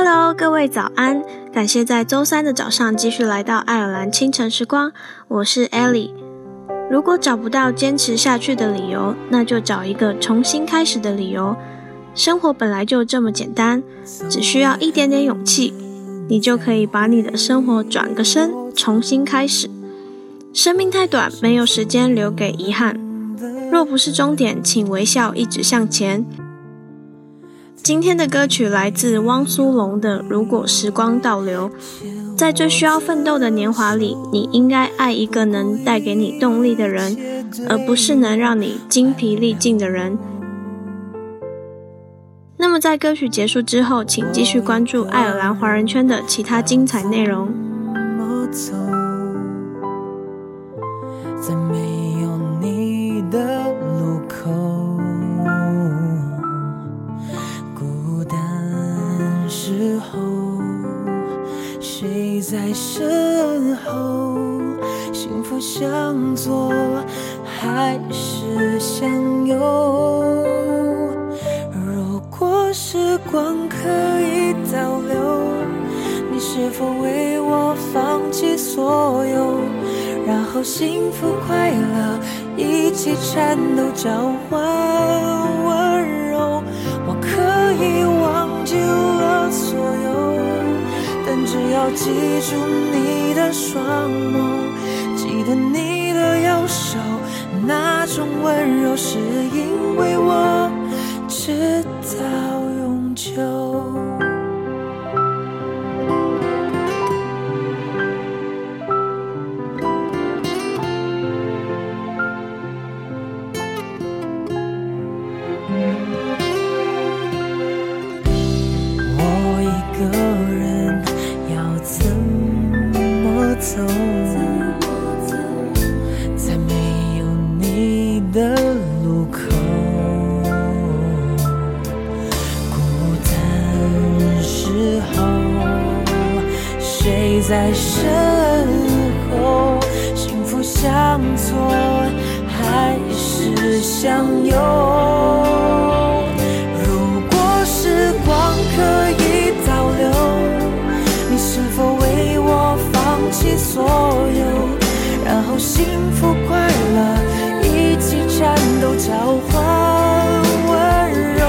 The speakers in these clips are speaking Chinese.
Hello，各位早安！感谢在周三的早上继续来到爱尔兰清晨时光，我是 Ellie。如果找不到坚持下去的理由，那就找一个重新开始的理由。生活本来就这么简单，只需要一点点勇气，你就可以把你的生活转个身，重新开始。生命太短，没有时间留给遗憾。若不是终点，请微笑，一直向前。今天的歌曲来自汪苏泷的《如果时光倒流》。在最需要奋斗的年华里，你应该爱一个能带给你动力的人，而不是能让你精疲力尽的人。那么，在歌曲结束之后，请继续关注爱尔兰华人圈的其他精彩内容。在身后？幸福向左还是向右？如果时光可以倒流，你是否为我放弃所有？然后幸福快乐一起颤抖，交换温柔。我可以我记住你的双眸，记得你的右手，那种温柔是因为我直到永久。路口，孤单时候，谁在身后，幸福向左还是向右？如果时光可以倒流，你是否为我放弃所有？然后幸福快，交换温柔，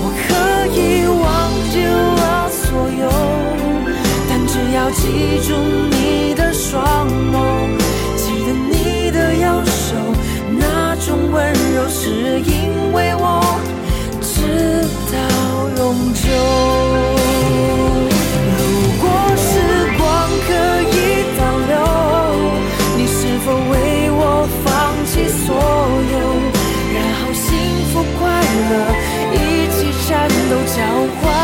我可以忘记了所有，但只要记住你的双眸，记得你的右手，那种温柔是因为我，直到永久。如果时光可以倒流，你是否为我放弃所有？交换